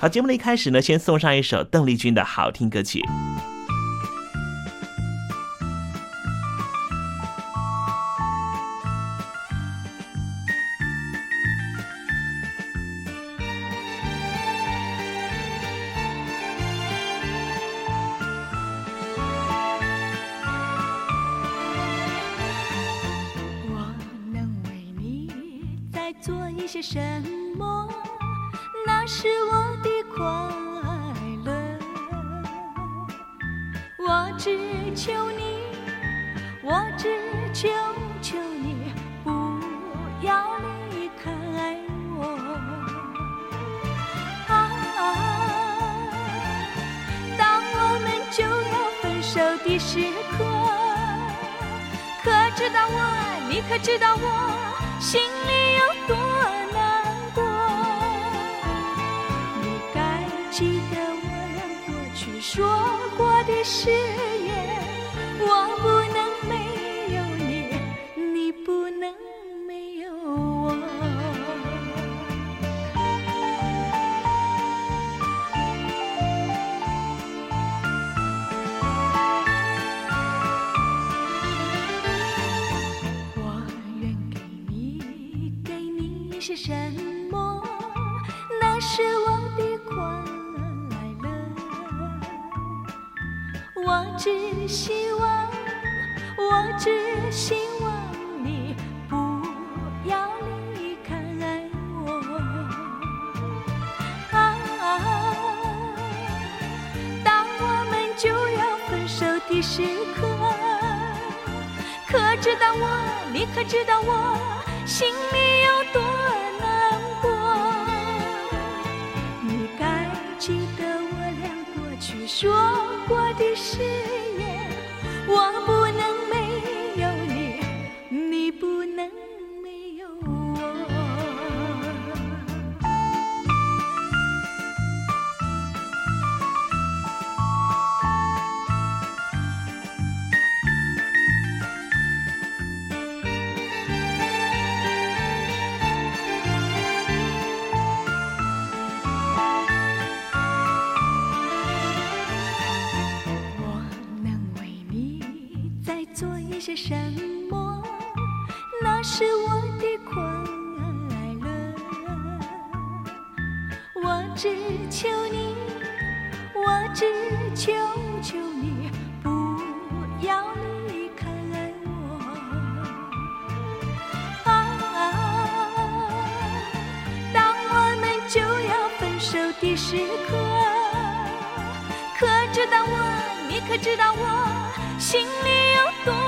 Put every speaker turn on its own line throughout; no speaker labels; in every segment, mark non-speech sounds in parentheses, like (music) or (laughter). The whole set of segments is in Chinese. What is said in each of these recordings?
好，节目的一开始呢，先送上一首邓丽君的好听歌曲。
我能为你再做一些什么？那是我快乐我只求你我只求求你不要离开我。啊当我们就要分手的时刻可知道我你可知道我心里说过的誓言，我不能没有你，你不能没有我。我愿给你，给你一些什么？那是我的快我只希望，我只希望你不要离开我。啊，当我们就要分手的时刻。可知道我，你可知道我心里你可知道我心里有多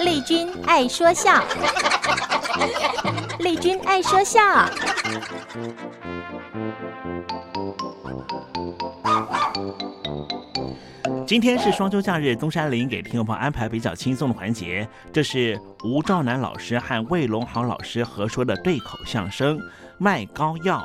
丽君爱说笑，丽君爱说笑。
今天是双休假日，东山林给听众朋友安排比较轻松的环节，这是吴兆南老师和魏龙豪老师合说的对口相声《卖膏药》。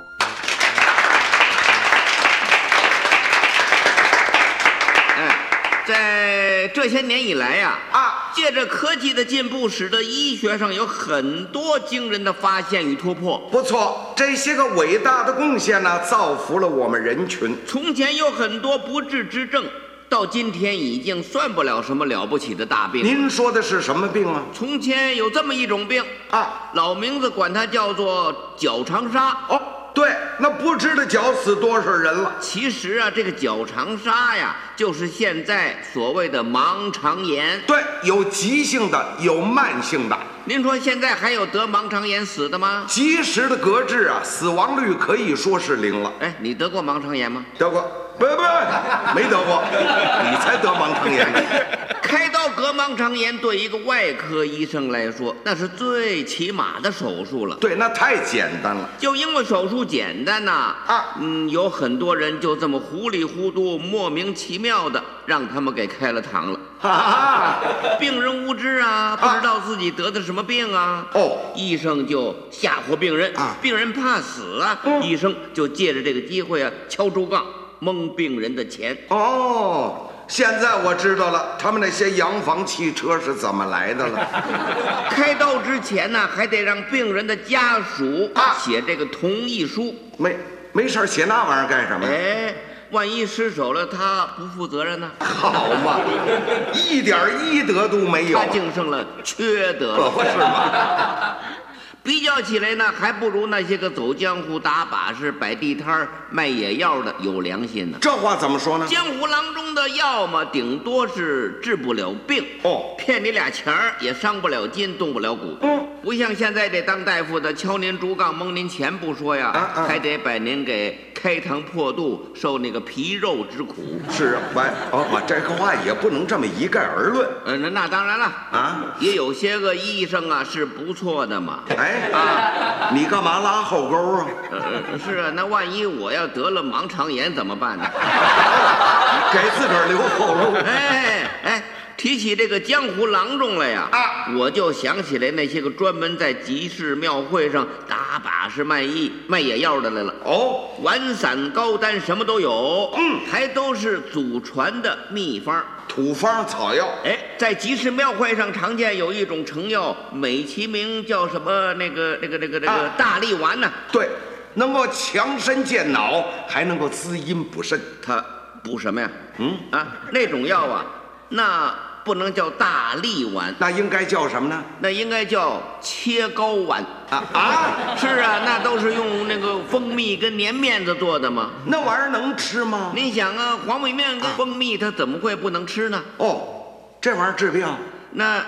在这些年以来呀，啊，借着科技的进步，使得医学上有很多惊人的发现与突破。
不错，这些个伟大的贡献呢，造福了我们人群。
从前有很多不治之症，到今天已经算不了什么了不起的大病。
您说的是什么病啊？
从前有这么一种病
啊，
老名字管它叫做脚长沙。
哦，对，那不知道绞死多少人了。
其实啊，这个脚长沙呀，就是现在所谓的盲肠炎。
对，有急性的，有慢性的。
您说现在还有得盲肠炎死的吗？
及时的搁治啊，死亡率可以说是零了。
哎，你得过盲肠炎吗？
得过，不不，没得过，你才得盲肠炎。
开刀割盲肠炎对一个外科医生来说，那是最起码的手术了。
对，那太简单了。
就因为手术简单呐，
啊，
嗯，有很多人就这么糊里糊涂、莫名其妙的让他们给开了膛了。
哈哈，
病人无知啊，不知道自己得的什么病啊。
哦，
医生就吓唬病人
啊，
病人怕死啊，医生就借着这个机会啊，敲竹杠蒙病人的钱。
哦。现在我知道了，他们那些洋房汽车是怎么来的了。(laughs)
开刀之前呢，还得让病人的家属
啊
写这个同意书。
没没事写那玩意儿干什么呀？
哎，万一失手了，他不负责任呢？
好嘛，一点医德都没有。
他净剩了缺德了，
可不是吗？(laughs)
比较起来呢，还不如那些个走江湖、打把式、摆地摊儿、卖野药的有良心呢。
这话怎么说呢？
江湖郎中的药嘛，顶多是治不了病，
哦，
骗你俩钱儿也伤不了筋，动不了骨。
嗯，
不像现在这当大夫的敲您竹杠蒙您钱不说呀，
啊啊
还得把您给开膛破肚，受那个皮肉之苦。
是啊，喂，哦，我这个话也不能这么一概而论
呃，那那当然了
啊。
也有些个医生啊是不错的嘛。
哎
啊，
你干嘛拉后沟啊？
呃，是啊，那万一我要得了盲肠炎怎么办呢？(laughs)
给自个儿留后路。
哎哎，提起这个江湖郎中来呀，
啊，
我就想起来那些个专门在集市庙会上打把式卖艺、卖野药的来了。
哦，
丸散高丹什么都有，
嗯
还都是祖传的秘方。
土方草药。
哎，在集市庙会上常见有一种成药，美其名叫什么？那个、那个、那个、那个
啊
大力丸呢、
对，能够强身健脑，还能够滋阴补肾。
它补什么呀？
嗯
啊，那种药啊，那不能叫大力丸，
那应该叫什么呢？
那应该叫切糕丸。
啊啊，
是啊，那都是用那个蜂蜜跟粘面子做的嘛。
那玩意儿能吃吗？
你想啊，黄米面跟蜂蜜，它怎么会不能吃呢？
哦，这玩意儿治病
那，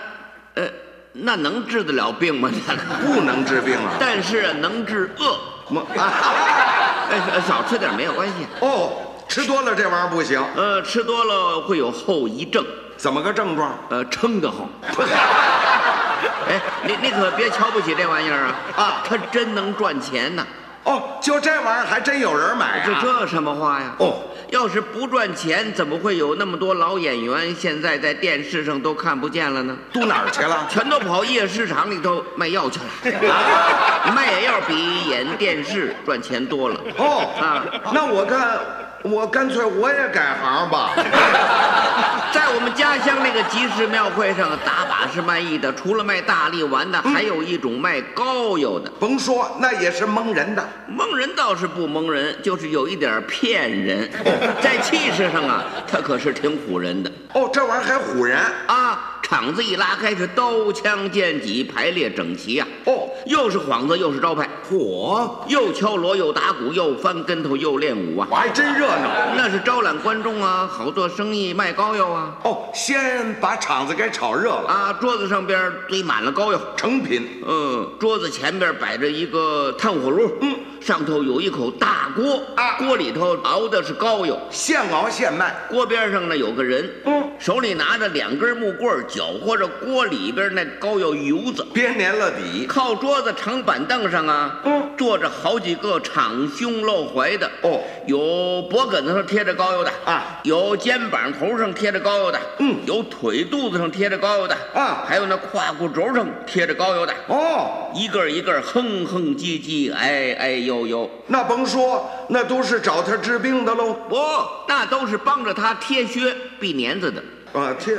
呃，那能治得了病吗？那个，
不能治病啊。
但是能治饿。
么啊，(laughs)
哎，少吃点没有关系。
哦，吃多了这玩意儿不行。
呃，吃多了会有后遗症，
怎么个症状？
呃，撑得慌。(laughs) 哎，你你可别瞧不起这玩意儿啊！
啊
它真能赚钱呐！
哦，就这玩意儿还真有人买
这
啊。
这什么话呀？
哦，
要是不赚钱，怎么会有那么多老演员现在在电视上都看不见了呢？
都哪儿去了？
全都跑夜市场里头卖药去了 (laughs) 啊！卖野药比演电视赚钱多了。
哦
啊，
那我看，我干脆我也改行吧。(laughs)
在我们家乡那个集市庙会上，打把式卖艺的，除了卖大力丸的，还有一种卖膏药的。
甭说，那也是蒙人的。
蒙人倒是不蒙人，就是有一点骗人。(laughs) 在气势上啊，他可是挺唬人的
哦，这玩意儿还唬人。
啊！场子一拉开，是刀枪剑戟排列整齐呀、
哦，
又是幌子，又是招牌，
嚯，
又敲锣，又打鼓，又翻跟头，又练武啊！
我还真热闹。
那是招揽观众啊，好做生意，卖膏药啊！
哦，先把场子给炒热了，
啊，桌子上边堆满了膏药，
成品。
嗯，桌子前边摆着一个炭火炉，
嗯，
上头有一口大锅，
啊
锅里头熬的是膏药，
现熬现卖。
锅边上呢有个人，
嗯，
手里拿着两根木棍，搅和着锅里边那膏药油子。
别粘了底。
靠桌子长板凳上啊，
嗯，
坐着好几个敞胸露怀的，
哦，
有脖梗子上贴着膏药的。
啊，
有肩膀头上贴着膏药的，
嗯。
有腿肚子上贴着膏药的，
啊。
还有那胯骨轴上贴着膏药的，
哦，
一个一个哼哼唧唧，哎哎呦呦，
那甭说，那都是找他治病的喽。
不，那都是帮着他贴靴避年子的。
啊，贴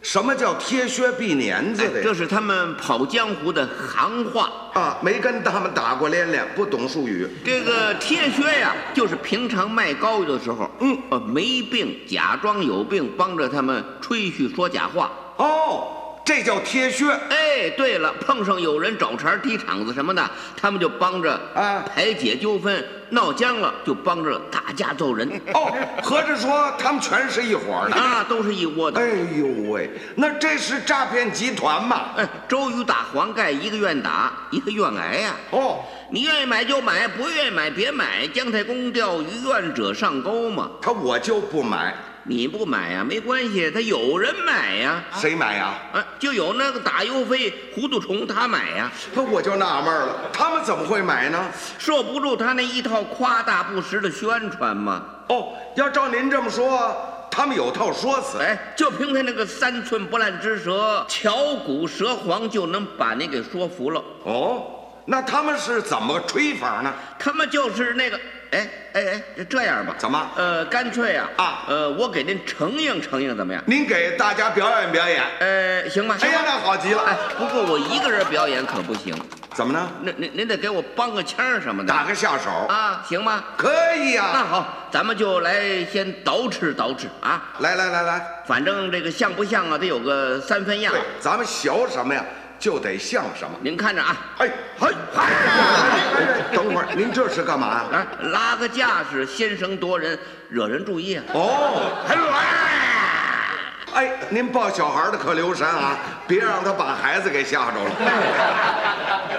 什么叫贴靴避年子的？
这是他们跑江湖的行话
啊，没跟他们打过连连，不懂术语。
这个贴靴呀，就是平常卖膏药的时候，嗯，呃，没病假装有病，帮着他们吹嘘说假话。
哦。这叫贴靴。
哎，对了，碰上有人找茬、踢场子什么的，他们就帮着啊排解纠纷；闹僵了就帮着打架揍人。
哦，合着说他们全是一伙的
啊，都是一窝的。
哎呦喂，那这是诈骗集团嘛？
哎，周瑜打黄盖，一个愿打，一个愿挨呀。
哦，
你愿意买就买，不愿意买别买。姜太公钓鱼，愿者上钩嘛。
他我就不买。
你不买呀，没关系，他有人买呀。
谁买呀？
啊，就有那个打油飞糊涂虫，他买呀。
那我就纳闷了，他们怎么会买呢？
受不住他那一套夸大不实的宣传嘛。
哦，要照您这么说，他们有套说辞。
哎，就凭他那个三寸不烂之舌，巧骨舌黄，就能把你给说服了。
哦，那他们是怎么吹法呢？
他们就是那个。哎哎哎，这样吧，
怎么？
呃，干脆啊啊，呃，我给您承应承应，怎么样？
您给大家表演表演，
呃，行吧？
哎呀，那好极了。哎，
不过我一个人表演可不行，
怎么呢？
那您您得给我帮个腔什么的，
打个下手
啊，行吗？
可以呀。
那好，咱们就来先捯饬捯饬啊。
来来来来，
反正这个像不像啊，得有个三分样。
对，咱们学什么呀？就得像什么？
您看着啊！
哎嘿，等会儿，您这是干嘛呀？
啊，拉个架势，先声夺人，惹人注意啊！
哦，哎，您抱小孩的可留神啊，别让他把孩子给吓着了。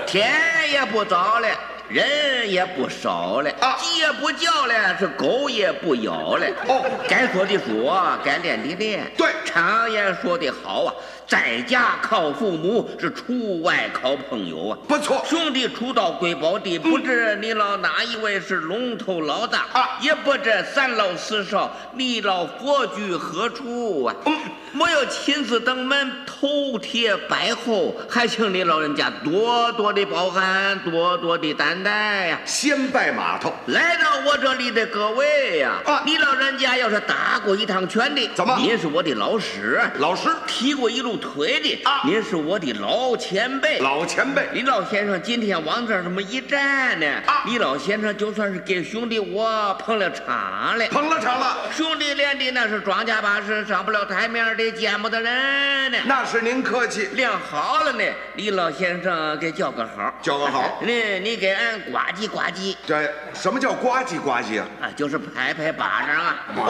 天也不早了。人也不少了，鸡也不叫了，是狗也不咬了。哦，该说的说，该练的练。
对，
常言说的好啊，在家靠父母，是出外靠朋友啊。
不错，
兄弟出到贵宝地，不知你老哪一位是龙头老大啊？也不知三老四少，你老佛居何处啊？嗯，没有亲自登门头贴拜候，还请你老人家多多的包涵，多多的担。待呀，
先拜码头。
来到我这里的各位呀，啊，你老人家要是打过一趟拳的，
怎么？
您是我的老师，
老师
提过一路腿的啊，您是我的老前辈，
老前辈。
李老先生今天往这儿这么一站呢，啊，李老先生就算是给兄弟我捧了场了，
捧了场了。
兄弟练的那是庄稼把式，上不了台面的，见不得人呢。
那是您客气，
练好了呢。李老先生给叫个好，
叫个好。(laughs)
你你给俺。呱唧呱唧，
这什么叫呱唧呱唧啊？
啊，就是拍拍巴掌啊！
哦，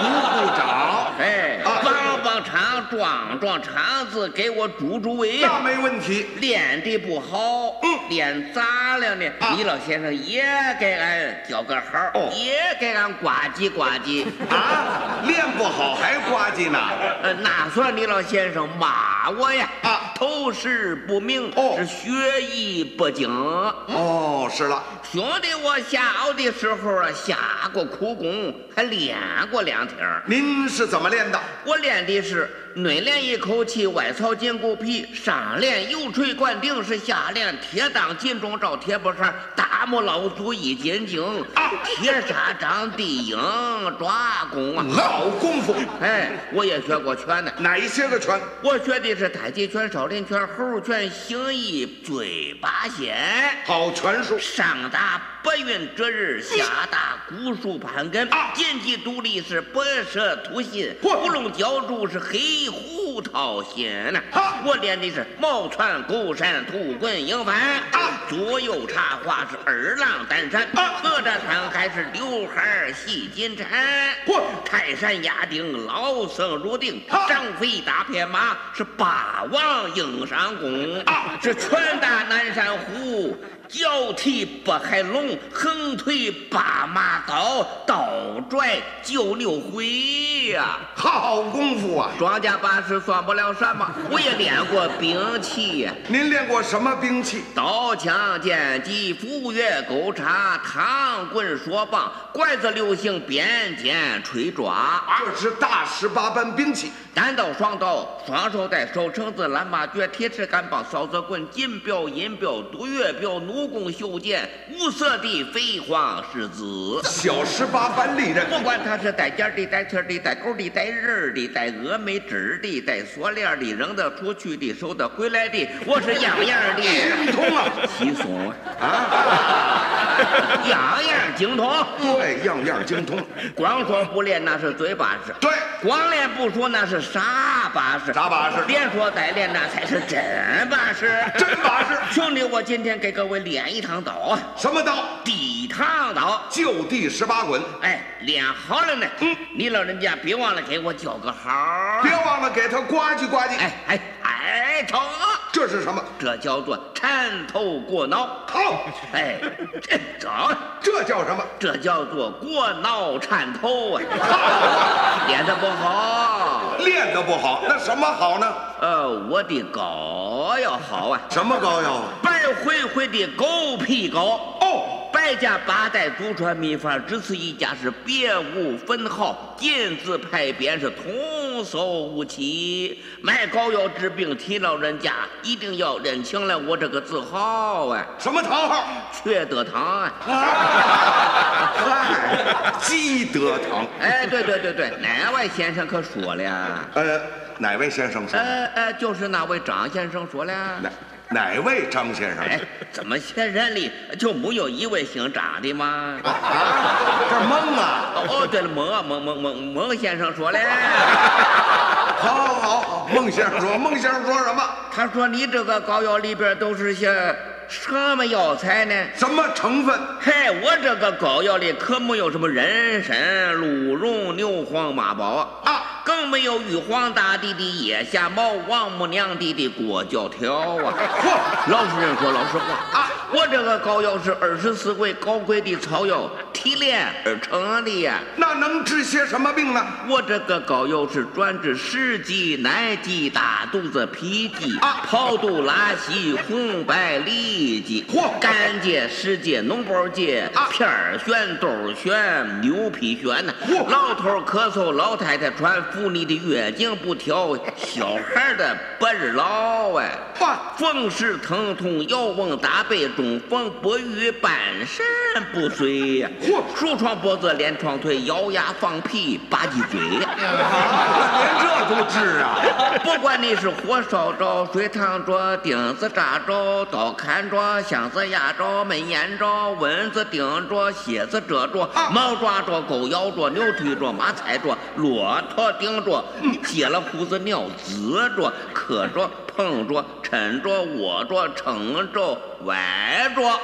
鼓鼓掌，
哎，帮帮场，壮壮场子，给我助助威。
那没问题。
练的不好，嗯，练咋了呢？李老先生也给俺叫个好，也给俺呱唧呱唧。
啊，练不好还呱唧呢？
呃，那算李老先生骂我呀！啊，头识不明，哦，是学艺不精。
哦。是了，
兄弟，我下熬的时候啊，下过苦功，还练过两天。
您是怎么练的？
我练的是。内练一口气，外操筋骨皮；上练油锤灌顶，是下练铁裆金钟罩铁布衫。大木老祖一斤经，铁砂掌地鹰抓功啊，
好功夫！
哎，我也学过拳呢。
哪一些个拳？
我学的是太极拳、少林拳、猴拳、形意、醉八仙。
好拳术！
上打白云遮日，下大古树盘根。剑气独立是白蛇突心，乌龙浇筑是黑。胡桃心呐，我练的是毛传勾山土棍鹰翻，左右插花是二郎担山，合着山还是刘海戏金蝉，泰山压顶老僧入定，张飞大片马是霸王硬上弓，是拳打南山虎。脚踢北海龙，横推八马刀，倒拽九牛回呀！
好功夫啊！
庄稼把式算不了什么，我也练过兵器。
您练过什么兵器？
刀枪剑戟斧钺钩叉唐棍槊棒拐子流星鞭锏锤抓，
这是大十八般兵器。
单刀双刀，双手带手绳子、蓝马橛、铁尺杆棒、扫子棍、金镖、银镖、毒月镖、弩。武功修建，五色的飞黄狮子，
小十八般利刃。
不管他是带尖的、带刺的、带钩的、带刃的、带峨眉枝的、带锁链的，扔得出去的，收得回来的，我是样样的 (laughs)
精通啊！
稀松
啊，(laughs)
样样精通。
对，样样精通。
光说不练那是嘴巴式，
对；
光练不说那是啥把式，
啥把式。
连说带练那才是真把式，
真把式。
兄弟，我今天给各位练一趟刀啊！
什么刀？
地趟刀，
就地十八滚。
哎，练好了呢。嗯，你老人家别忘了给我叫个好，
别忘了给他呱唧呱唧。
哎哎哎，头，
这是什么？
这叫做缠头过脑。
好，
哎，这
这叫什么？
这叫做过脑缠头啊！(laughs) 练得不好，
练得不好，那什么好呢？
呃，我的膏药好啊。
什么膏药？
白灰灰的狗皮膏。
哦。
百家八代祖传秘方，只此一家是别无分号，金字牌匾是童叟无欺。卖膏药治病，提老人家一定要认清了我这个字号啊！
什么堂号？
缺德堂啊！
嗨，积德堂。
哎，对对对对，哪位先生可说了？
呃，哪位先生说？
呃呃，就是那位张先生说了。
哪 (laughs) 哪位张先生？
哎，怎么仙山里就没有一位姓张的吗？
啊，这孟啊！
哦，对了，孟啊，孟孟孟孟先生说嘞。(laughs)
好，好，好，孟先生说，孟先生说什么？
他说你这个膏药里边都是些什么药材呢？
什么成分？
嗨，我这个膏药里可没有什么人参、鹿茸、牛黄、马宝
啊，
更没有玉皇大帝的腋下毛、王母娘的的裹脚条啊！嚯，老实人说老实话啊，我这个膏药是二十四味高贵的草药提炼而成的呀。
那能治些什么病呢？
我这个膏药是专治湿疾、奶疾、大肚子、脾疾
啊、
跑肚、拉稀、红白痢疾、
嚯、
干界、湿界、脓包结、
啊、
片儿旋、兜癣、牛皮癣呐。
嚯、
老头咳嗽，老太太喘，妇女的月经不调，小孩的不日老哎。
哇，
风湿疼痛，腰翁大背，中风不愈，半身不遂呀。
嚯，
褥疮脖子，连床腿，咬牙放屁，吧唧嘴。
连这都治啊！
不管你是火烧着、水烫着、钉子扎着、刀砍着、箱子压着、门掩着、蚊子叮着、蝎子蛰着、猫抓着、狗咬着、牛推着、马踩着、骆驼顶着、接了胡子尿滋着、磕着、碰着、抻着、握着、撑着、歪着，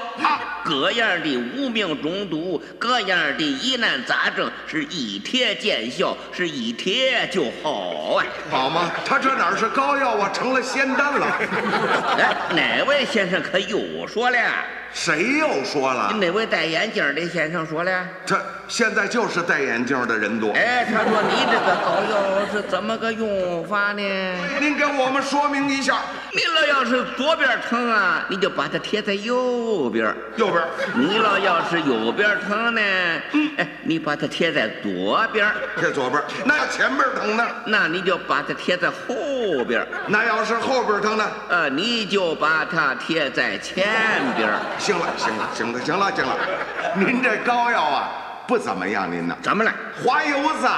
各样的无名中毒，各样的疑难杂症，是一贴见效，是一贴就好啊！
好吗？他这哪是膏药啊，成了仙丹了。(laughs)
哎，哪位先生可又说了？
谁又说了？
哪位戴眼镜的先生说了。
这现在就是戴眼镜的人多。
哎，他说你这个膏药是怎么个用法呢？
您给我们说明一下。
你老要是左边疼啊，你就把它贴在右边。
右边。
你老要是右边疼呢，嗯，哎，你把它贴在左边。
贴左边。那要前边疼呢？
那你就把它贴在后边。
那要是后边疼呢？
呃，你就把它贴在前边。
行了，行了，行了，行了，行了，您这膏药啊不怎么样，您呢？
怎么了？
滑油子。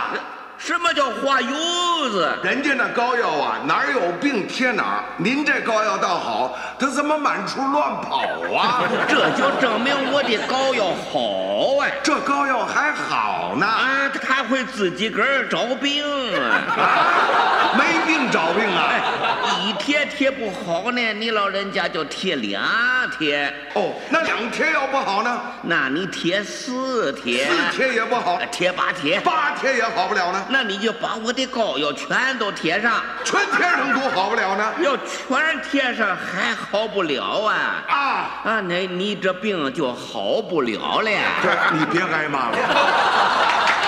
什么叫滑油子？
人家那膏药啊，哪儿有病贴哪儿。您这膏药倒好，它怎么满处乱跑啊？(laughs)
这就证明我的膏药好啊！
这膏药还好呢
啊，它会自己个儿找病
啊！(laughs) 没病找病啊！
哎一贴贴不好呢，你老人家就贴两贴。
哦，那两贴要不好呢？
那你贴四贴。
四贴也不好，
贴八贴。
八贴也好不了呢。
那你就把我的膏药全都贴上，
全贴上多好不了呢。
要全贴上还好不了啊！
啊
啊，那你这病就好不了了。
这你别挨骂了。(laughs)